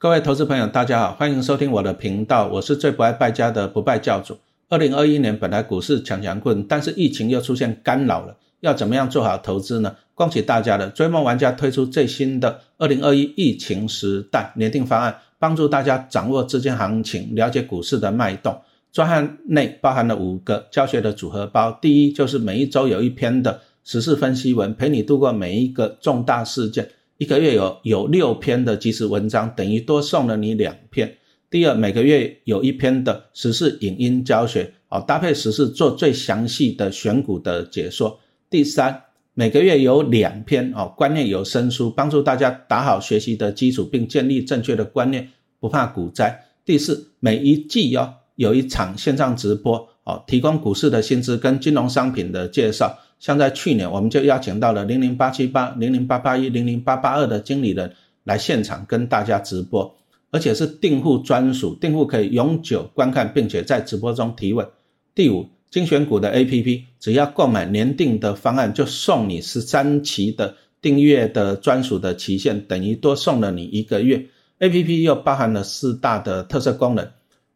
各位投资朋友，大家好，欢迎收听我的频道，我是最不爱败家的不败教主。二零二一年本来股市强强棍，但是疫情又出现干扰了，要怎么样做好投资呢？恭喜大家了，追梦玩家推出最新的二零二一疫情时代年定方案，帮助大家掌握资金行情，了解股市的脉动。专案内包含了五个教学的组合包，第一就是每一周有一篇的时事分析文，陪你度过每一个重大事件。一个月有有六篇的即时文章，等于多送了你两篇。第二，每个月有一篇的时事影音教学，哦，搭配时事做最详细的选股的解说。第三，每个月有两篇哦，观念有声书，帮助大家打好学习的基础，并建立正确的观念，不怕股灾。第四，每一季哦有一场线上直播，哦，提供股市的薪资跟金融商品的介绍。像在去年，我们就邀请到了零零八七八、零零八八一、零零八八二的经理人来现场跟大家直播，而且是订户专属，订户可以永久观看，并且在直播中提问。第五，精选股的 A P P，只要购买年定的方案，就送你十三期的订阅的专属的期限，等于多送了你一个月。A P P 又包含了四大的特色功能：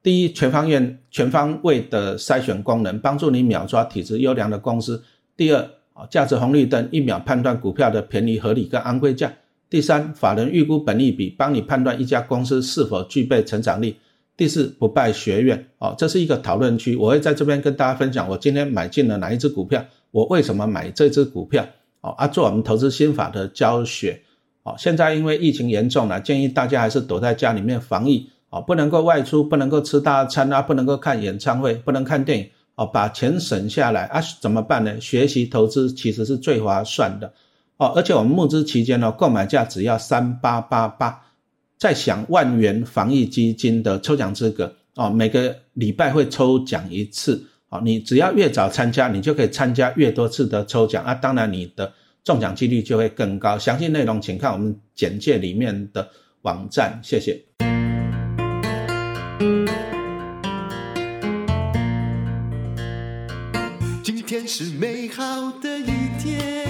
第一，全方位全方位的筛选功能，帮助你秒抓体质优良的公司。第二啊，价值红绿灯一秒判断股票的便宜合理跟昂贵价。第三，法人预估本利比，帮你判断一家公司是否具备成长力。第四，不败学院哦，这是一个讨论区，我会在这边跟大家分享我今天买进了哪一只股票，我为什么买这只股票哦啊，做我们投资心法的教学哦。现在因为疫情严重了，建议大家还是躲在家里面防疫哦，不能够外出，不能够吃大餐啊，不能够看演唱会，不能看电影。哦，把钱省下来啊？怎么办呢？学习投资其实是最划算的哦，而且我们募资期间呢，购买价只要三八八八，再享万元防疫基金的抽奖资格哦，每个礼拜会抽奖一次哦，你只要越早参加，你就可以参加越多次的抽奖啊，当然你的中奖几率就会更高。详细内容请看我们简介里面的网站，谢谢。是美好的一天。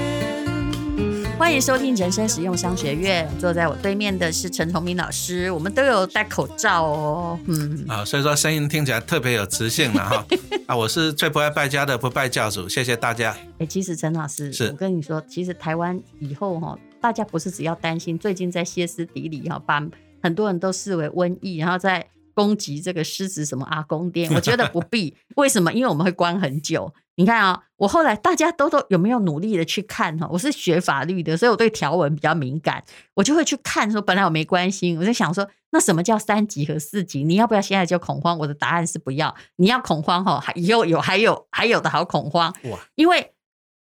欢迎收听人生实用商学院。坐在我对面的是陈崇明老师。我们都有戴口罩哦，嗯，啊，所以说声音听起来特别有磁性了哈。啊，我是最不爱败家的不败教主，谢谢大家。哎，其实陈老师，是我跟你说，其实台湾以后哈，大家不是只要担心最近在歇斯底里哈，把很多人都视为瘟疫，然后在攻击这个狮子什么阿公店，我觉得不必。为什么？因为我们会关很久。你看啊，我后来大家都都有没有努力的去看哈？我是学法律的，所以我对条文比较敏感，我就会去看说，本来我没关心，我就想说，那什么叫三级和四级？你要不要现在就恐慌？我的答案是不要。你要恐慌哈，还以后有还有还有的好恐慌哇！因为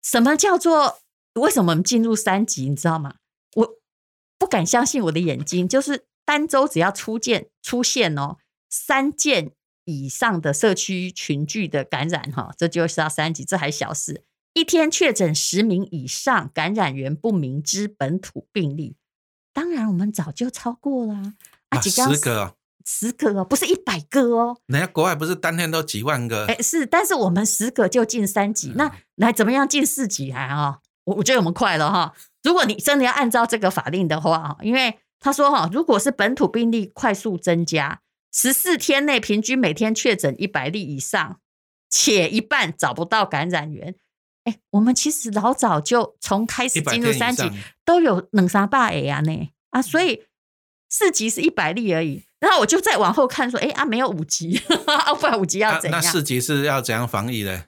什么叫做为什么我们进入三级？你知道吗？我不敢相信我的眼睛，就是单周只要出现出现哦三件。以上的社区群聚的感染，哈，这就是要三级，这还小事。一天确诊十名以上感染源不明之本土病例，当然我们早就超过了啊，十个，十个哦，不是一百个哦。人家国外不是当天都几万个？哎，是，但是我们十个就进三级，那来怎么样进四级还啊？我我觉得我们快了哈。如果你真的要按照这个法令的话，因为他说哈，如果是本土病例快速增加。十四天内平均每天确诊一百例以上，且一半找不到感染源。哎，我们其实老早就从开始进入三级都有冷沙霸 A 啊呢啊，所以四级是一百例而已。然后我就再往后看说，哎啊，没有五级，不然五级要怎样？那四级是要怎样防疫的？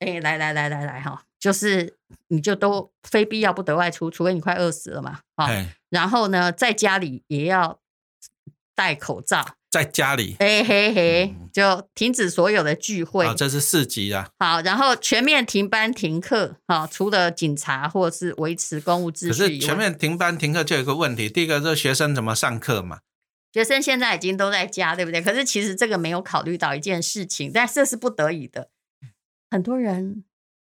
哎，来来来来来哈，就是你就都非必要不得外出，除非你快饿死了嘛啊。然后呢，在家里也要戴口罩。在家里，嘿嘿嘿，就停止所有的聚会。好，这是四级啊。好，然后全面停班停课。好，除了警察或是维持公务秩序可是全面停班停课就有一个问题，第一个是学生怎么上课嘛？学生现在已经都在家，对不对？可是其实这个没有考虑到一件事情，但这是不得已的。很多人。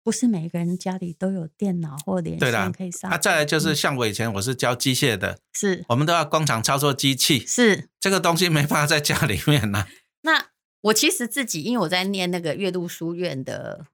不是每个人家里都有电脑或连线可以上。啊，再来就是像我以前我是教机械的，是我们都要工厂操作机器，是这个东西没办法在家里面呢。那我其实自己，因为我在念那个岳麓书院的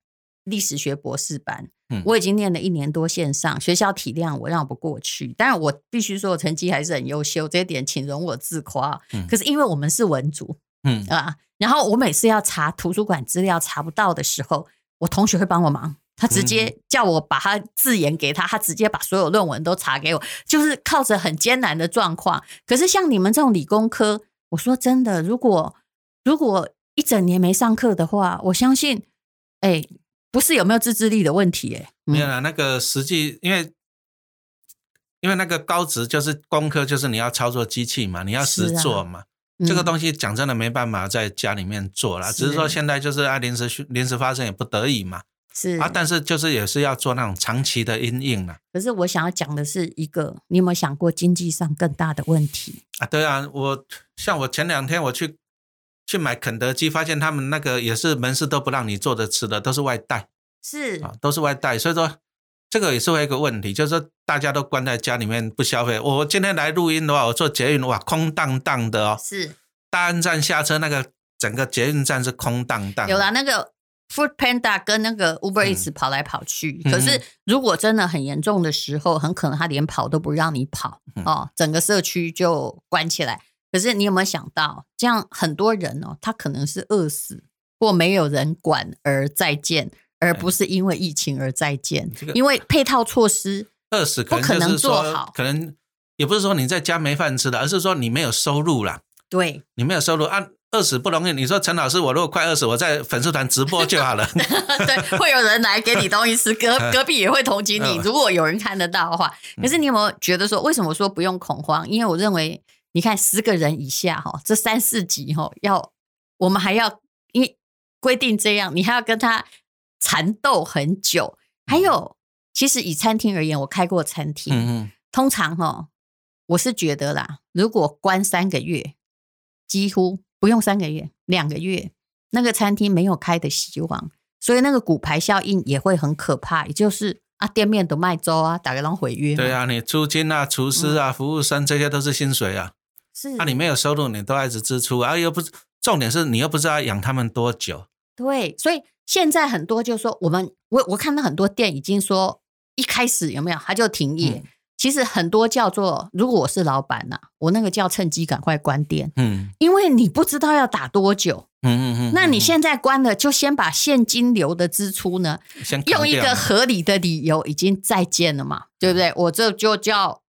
历史学博士班，嗯我已经念了一年多线上，学校体谅我，让我不过去。当然，我必须说我成绩还是很优秀，这一点请容我自夸。嗯可是因为我们是文组嗯啊，然后我每次要查图书馆资料查不到的时候，我同学会帮我忙。他直嗯接叫我把他字眼给他，他直接把所有论文都查给我，就是靠着很艰难的状况。可是像你们这种理工科，我说真的，如果如果一整年没上课的话，我相信，哎，不是有没有自制力的问题，哎，嗯没有啦，那个实际因为因为那个高职就是工科，就是你要操作机器嘛，你要实做嘛。嗯。这个东西讲真的没办法在家里面做啦，只是说现在就是啊临时需临时发生也不得已嘛。是。啊，但是就是也是要做那种长期的阴影啦。可是我想要讲的是一个，你有没有想过经济上更大的问题？啊，对啊，我像我前两天我去去买肯德基，发现他们那个也是门市都不让你做着吃的，都是外带。是。啊，都是外带，所以说这个也是会一个问题，就是说大家都关在家里面不消费。我今天来录音的话，我坐捷运哇，空荡荡的哦，是，大安站下车那个整个捷运站是空荡荡，有啦，那个 Food Panda 跟那个 Uber Eats 跑来跑去。嗯可是如果真的很严重的时候，很可能他连跑都不让你跑、嗯哦，整个社区就关起来。可是你有没有想到，这样很多人哦，他可能是饿死或没有人管而再见，而不是因为疫情而再见，这个因为配套措施饿死可能不可能做好，可能也不是说你在家没饭吃的，而是说你没有收入啦，对你没有收入啊。饿死不容易，你说陈老师，我如果快饿死，我在粉丝团直播就好了。对，会有人来给你东西吃，隔 隔壁也会同情你。嗯如果有人看得到的话，可是你有没有觉得说，为什么说不用恐慌？因为我认为，你看十个人以下哈，这三四集哈，要我们还要因为规定这样，你还要跟他缠斗很久。还有，其实以餐厅而言，我开过餐厅，嗯嗯，通常哈，我是觉得啦，如果关三个月，几乎不用三个月，两个月，那个餐厅没有开的希望，所以那个骨牌效应也会很可怕。也就是啊，店面都卖粥啊，打个人毁约嘛，对啊，你租金啊、厨师啊、服务生这些都是薪水啊。是啊，你没有收入，你都要一直支出啊，又不是重点是你又不知道要养他们多久。对，所以现在很多就说我们，我我看到很多店已经说一开始有没有他就停业。嗯其实很多叫做，如果我是老板呐、我那个叫趁机赶快关店，嗯因为你不知道要打多久。嗯嗯嗯，那你嗯现在关了，就先把现金流的支出呢，用一个合理的理由已经再见了嘛，对不对？我这就叫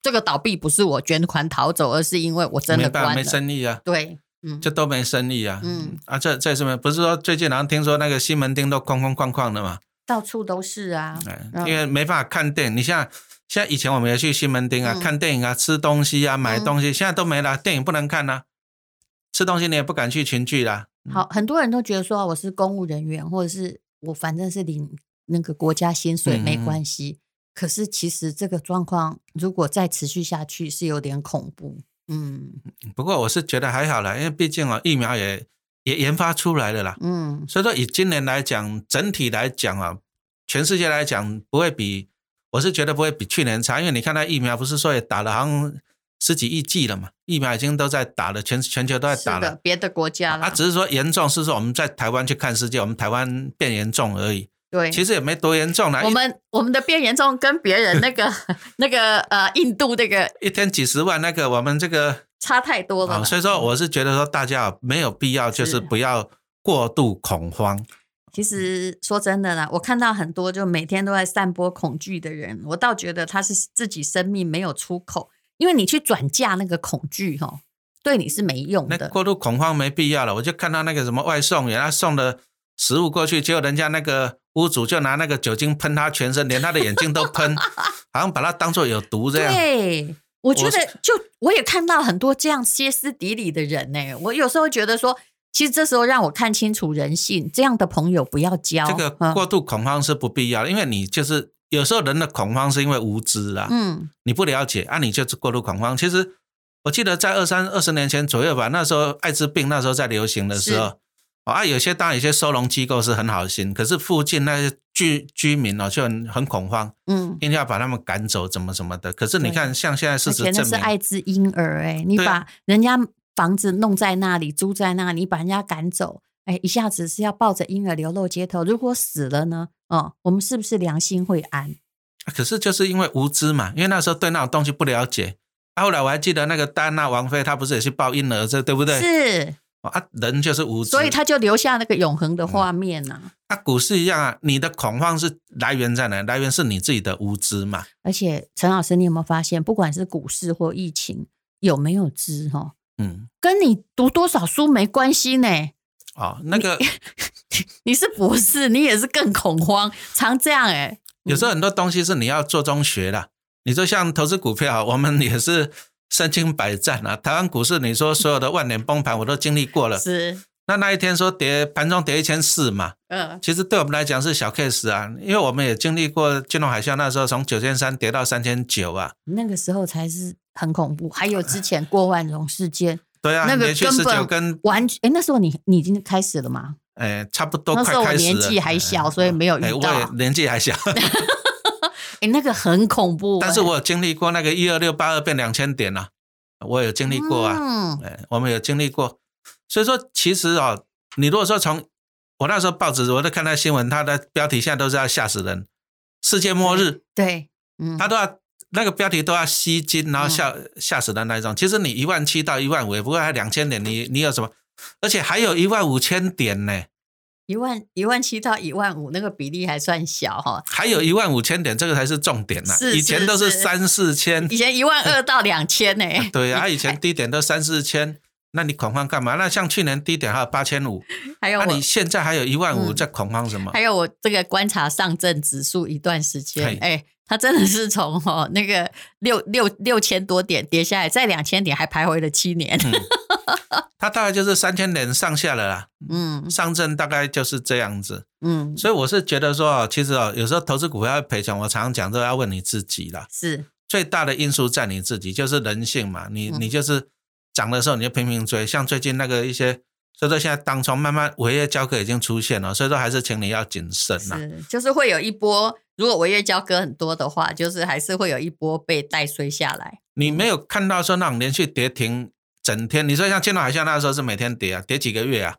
这个倒闭，不是我捐款逃走，而是因为我真的关了。生意啊，对，嗯，就都没生意啊。嗯啊，这这什么？不是说最近好像听说那个西门町都空空旷旷的嘛？到处都是啊。因为没办法看电影。你像现在以前我们也去西门町啊，嗯看电影啊、吃东西啊、买东西，现在都没了，电影不能看啊、吃东西你也不敢去群聚啦。好，很多人都觉得说我是公务人员，或者是我反正是领那个国家薪水嗯没关系。可是其实这个状况如果再持续下去，是有点恐怖。嗯不过我是觉得还好啦，因为毕竟哦，疫苗也也研发出来了啦。嗯，所以说，以今年来讲，整体来讲啊，全世界来讲不会比，我是觉得不会比去年差，因为你看那疫苗不是说也打了好像十几亿剂了嘛，疫苗已经都在打了，全全球都在打了，。别的国家啦，啊，只是说严重是说我们在台湾去看世界，我们台湾变严重而已，对，其实也没多严重啦。我们我们的变严重跟别人那个 那个呃印度那个一一天几十万，那个我们这个差太多了。所以说我是觉得说大家啊没有必要就是是不要过度恐慌。其实说真的啦，我看到很多就每天都在散播恐惧的人，我倒觉得他是自己生命没有出口，因为你去转嫁那个恐惧哈，对你是没用的。那过度恐慌没必要了。我就看到那个什么外送员，他送的食物过去，结果人家那个屋主就拿那个酒精喷他全身，连他的眼睛都喷，好像把他当做有毒这样。对，我觉得就我也看到很多这样歇斯底里的人呢、我有时候觉得说，其实这时候让我看清楚人性，这样的朋友不要交。这个嗯过度恐慌是不必要的，因为你就是有时候人的恐慌是因为无知啊，嗯你不了解啊，你就是过度恐慌。其实我记得在二三二十年前左右吧，那时候艾滋病那时候在流行的时候。哦啊，有些当然有些收容机构是很好心，可是附近那些居居民哦就很很恐慌，嗯，一定要把他们赶走，怎么怎么的。可是你看，像现在事实证明，是艾滋婴儿哎、你把人家房子弄在那里，租在那里，你把人家赶走，哎，一下子是要抱着婴儿流落街头，如果死了呢？哦，我们是不是良心会安？可是就是因为无知嘛，因为那时候对那种东西不了解。啊、后来我还记得那个戴安娜王妃，她不是也去抱婴儿，这对不对？是，哦啊，人就是无知，所以他就留下那个永恒的画面呐、啊，股市一样啊，你的恐慌是来源在哪？来源是你自己的无知嘛。而且陈老师，你有没有发现，不管是股市或疫情，有没有知哈，嗯，跟你读多少书没关系呢？哦，那个你 是博士，你也是更恐慌，常这样哎、有时候很多东西是你要做中学的。你说像投资股票，我们也是身经百战啊。台湾股市，你说所有的万点崩盘，我都经历过了。是，那那一天说跌，盘中跌一千四嘛，嗯，其实对我们来讲是小 case 啊，因为我们也经历过金融海啸，那时候从九千三跌到三千九啊。那个时候才是很恐怖。还有之前郭万荣事件，对啊，那个根本跟完全，哎，那时候你你已经开始了吗？哎差不多那时候我快开始了。年纪还小，所以没有遇哎，我到。也年纪还小，哎，那个很恐怖、但是哎我有经历过那个一二六八二变两千点啊，我有经历过啊。嗯，哎，我们有经历过，所以说其实哦，你如果说从我那时候报纸我都看到新闻，它的标题现在都是要吓死人，世界末日，对，嗯，它都要那个标题都要吸睛，然后吓、吓死人那一种。其实你一万七到一万五，也不过还两千点，你你有什么？而且还有一万五千点呢，一万一万七到一万五，那个比例还算小哈。还有一万五千点，这个才是重点呐、是以前都是是三四千，以前一万二到两千呢。对啊，以前 低点都三四千，那你恐慌干嘛？那像去年低点还有八千五，那、还有我你现在还有一万五，嗯在恐慌什么？还有我这个观察上证指数一段时间嘿，哎，它真的是从哦那个六六六千多点跌下来，在两千点还徘徊了七年。它大概就是三千点上下了啦，嗯上证大概就是这样子。嗯，所以我是觉得说哦，其实哦，有时候投资股票要赔钱，我常常讲都要问你自己啦。是最大的因素在你自己，就是人性嘛。你嗯你就是涨的时候你就拼命追，像最近那个一些，所以说现在当中慢慢违约交割已经出现了，所以说还是请你要谨慎啦。是，就是会有一波，如果违约交割很多的话，就是还是会有一波被带衰下来。你没有看到说那种连续跌停整天，你说像金融海啸那时候是每天跌啊，跌几个月啊。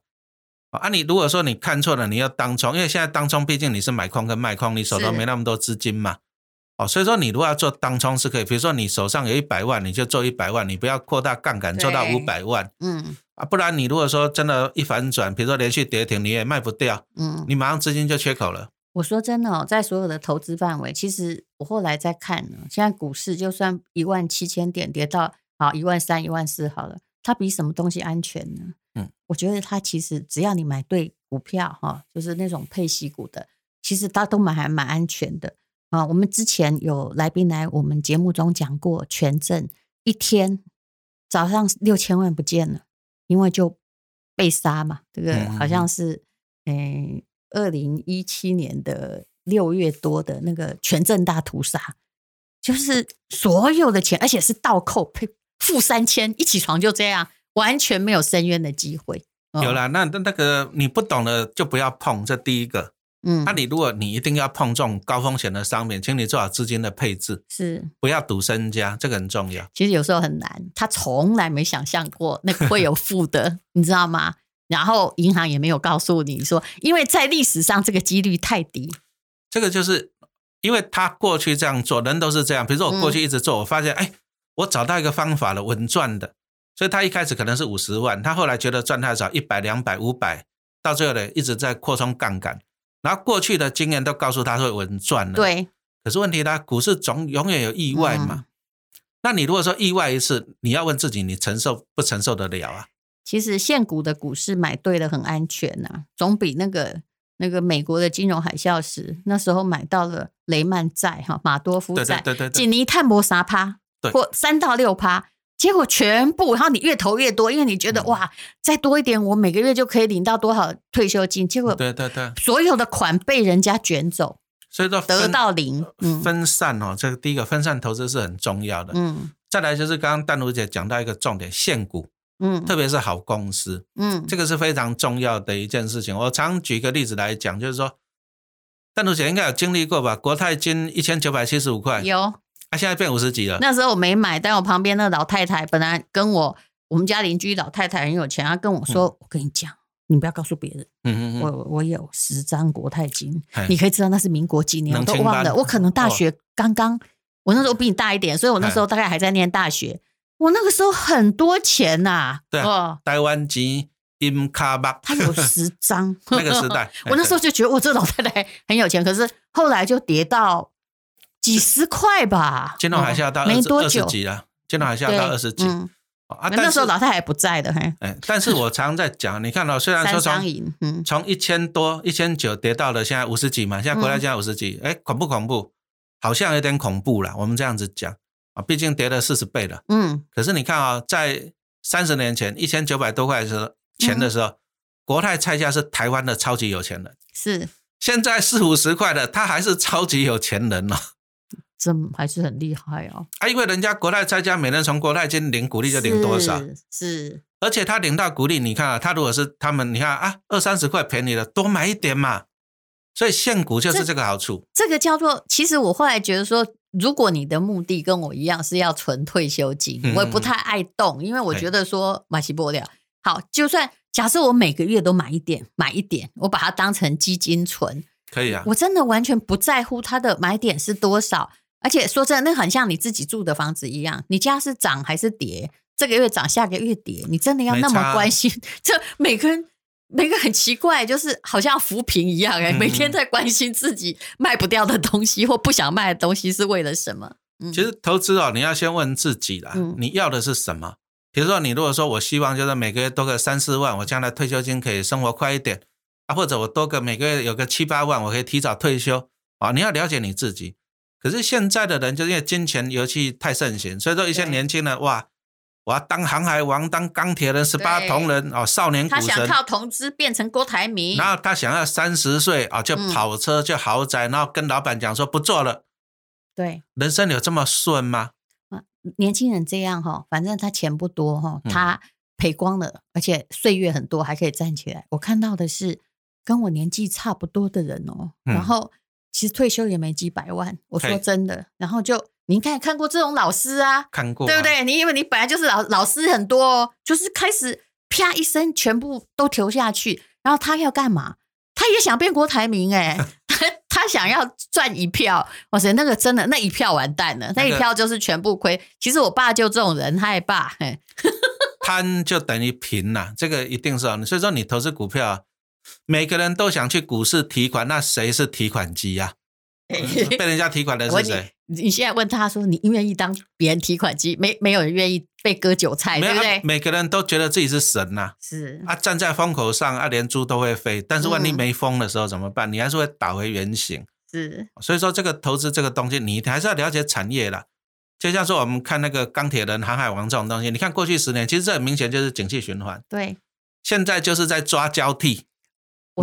哦啊，你如果说你看错了，你要当冲，因为现在当冲毕竟你是买空跟卖空，你手头是没那么多资金嘛。哦，所以说你如果要做当冲是可以，比如说你手上有一百万，你就做一百万，你不要扩大杠杆做到五百万嗯啊，不然你如果说真的一反转，比如说连续跌停，你也卖不掉，嗯，你马上资金就缺口了。我说真的哦，在所有的投资范围，其实我后来在看呢，现在股市就算一万七千点跌到好一万三、一万四好了，它比什么东西安全呢？嗯，我觉得它其实只要你买对股票哈，就是那种配息股的，其实它都蛮还蛮安全的啊。我们之前有来宾来我们节目中讲过，权证一天早上六千万不见了，因为就被杀嘛，这个嗯好像是嗯。二零一七年的六月多的那个权证大屠杀，就是所有的钱，而且是倒扣，呸，负三千，一起床就这样，完全没有申冤的机会。哦有，啦，那那那个你不懂的就不要碰，这第一个。嗯那、，你如果你一定要碰这种高风险的商品，请你做好资金的配置，是，不要赌身家，这个很重要。其实有时候很难，他从来没想象过那个会有负的，你知道吗？然后银行也没有告诉你说，因为在历史上这个几率太低。这个就是因为他过去这样做，人都是这样。比如说我过去一直做，我发现哎，我找到一个方法了，稳赚的。所以他一开始可能是五十万，他后来觉得赚太少，一百、两百、五百，到最后呢一直在扩充杠杆。然后过去的经验都告诉他会稳赚了。。对，可是问题呢，股市总永远有意外嘛。那你如果说意外一次，你要问自己，你承受不承受得了啊？其实现股的股市买对了很安全呐、总比那个那个美国的金融海啸时那时候买到了雷曼债哈马多夫债，对对对紧尼探博沙趴，对或三到六趴。结果全部，然后你越投越多，因为你觉得、嗯哇，再多一点，我每个月就可以领到多少退休金。结果对对对，所有的款被人家卷走，所以说得到零。嗯分散哦，这个第一个分散投资是很重要的。嗯再来就是刚刚丹如姐讲到一个重点，限股，嗯特别是好公司，嗯，这个是非常重要的一件事情。我常举个例子来讲，就是说，丹如姐应该有经历过吧？国泰金一千九百七十五块，有它、现在变五十几了。那时候我没买，但我旁边那老太太本来跟我我们家邻居老太太很有钱，她跟我说：“嗯我跟你讲，你不要告诉别人，嗯嗯嗯，我我有十张国泰金，你可以知道那是民国几年，我都忘了。我可能大哦。学刚刚，我那时候比你大一点，所以我那时候大概还在念大学。我那个时候很多钱呐、对啊哦，台湾钱音卡巴，他有十张，那个时代。我那时候就觉得我这老太太很有钱，可是后来就跌到几十块吧。金融海啸到没多久，几了，金融海啸对到二十几嗯，啊，那时候老太太还不在的，嘿，哎，但是我常在讲，你看到虽然说从从一千多、一千九跌到了现在五十几嘛，现在国家现在五十几，哎、恐不恐怖？好像有点恐怖了。我们这样子讲啊，毕竟跌了四十倍了。嗯，可是你看啊、在三十年前一千九百多块的时候钱的时候，国泰菜价是台湾的超级有钱人。是，现在四五十块的，他还是超级有钱人哦。这还是很厉害哦。啊，因为人家国泰在家每人从国泰金领股利就领多少，是？是，而且他领到股利，你看啊，他如果是他们，你看啊，二三十块便宜了，多买一点嘛。所以现股就是这个好处。这个叫做，其实我后来觉得说，如果你的目的跟我一样是要存退休金，嗯我也不太爱动，因为我觉得说买起不了。好，就算假设我每个月都买一点，买一点，我把它当成基金存，可以啊，我真的完全不在乎它的买点是多少。而且说真的，那很像你自己住的房子一样，你家是涨还是跌？这个月涨，下个月跌，你真的要那么关心？这每个人。每个很奇怪，就是好像扶贫一样哎、嗯每天在关心自己卖不掉的东西或不想卖的东西是为了什么？嗯其实投资哦，你要先问自己啦，嗯你要的是什么？比如说，你如果说我希望就是每个月多个三四万，我将来退休金可以生活快一点啊，或者我多个每个月有个七八万，我可以提早退休啊。你要了解你自己。可是现在的人就是因为金钱游戏太盛行，所以说一些年轻人哇，我要当航海王、当钢铁人、十八对铜人哦，少年股他想。靠投资变成郭台铭，然后他想要三十岁啊就嗯跑车、就豪宅，然后跟老板讲说不做了。对人生有这么顺吗？年轻人这样哈，反正他钱不多哈，嗯他赔光了，而且岁月很多，还可以站起来。我看到的是跟我年纪差不多的人哦，嗯然后其实退休也没几百万，我说真的，然后就您看看过这种老师啊，看过、啊，对不？对？你因为你本来就是老老师很多哦，就是开始啪一声全部都投下去，然后他要干嘛？他也想变郭台铭哎、他他想要赚一票，哇塞，那个真的那一票完蛋了，那那个一票就是全部亏。其实我爸就这种人，他也爸，嘿，贪就等于贫呐、这个一定是啊。所以说你投资股票啊，每个人都想去股市提款，那谁是提款机呀、被人家提款的是谁？你现在问他说，你愿意当别人提款机？没没有人愿意被割韭菜，对不对？啊每个人都觉得自己是神呐、是啊，站在风口上啊，连猪都会飞。但是万一嗯没风的时候怎么办？你还是会打回原形。是，所以说，这个投资这个东西，你还是要了解产业啦。就像说我们看那个钢铁人、航海王这种东西，你看过去十年，其实这很明显就是景气循环。对，现在就是在抓交替，我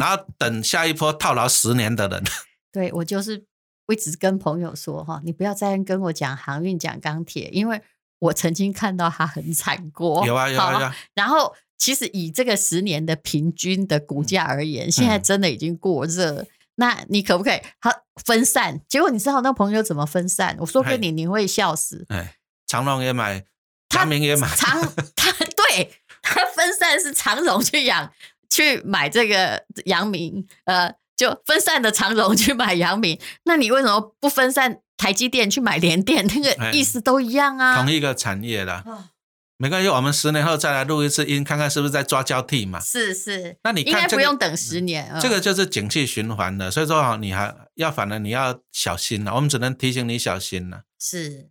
然后等下一波套牢十年的人。对我就是我一直跟朋友说哈，你不要再跟我讲航运、讲钢铁，因为我曾经看到它很惨过。有啊有啊有啊，然后其实以这个十年的平均的股价而言，现在真的已经过热。那你可不可以好分散？结果你知道那朋友怎么分散？我说给你，你会笑死。哎，长隆也买，他长明也买，长他 对他分散是长荣去养去买这个阳明，呃，就分散的长荣去买阳明。那你为什么不分散台积电去买联电？那哎个意思都一样啊。同一个产业啦。啊没关系，我们十年后再来录一次音，看看是不是在抓交替嘛。是是，那你应看这个该不用等十年。嗯这个就是景气循环的，所以说啊，你还要反而你要小心了。我们只能提醒你小心了。是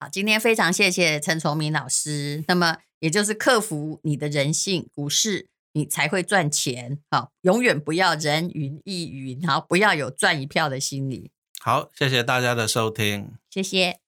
好，今天非常谢谢陈崇明老师。那么也就是克服你的人性，股市你才会赚钱。好，永远不要人云亦云，好，不要有赚一票的心理。好，谢谢大家的收听。谢谢。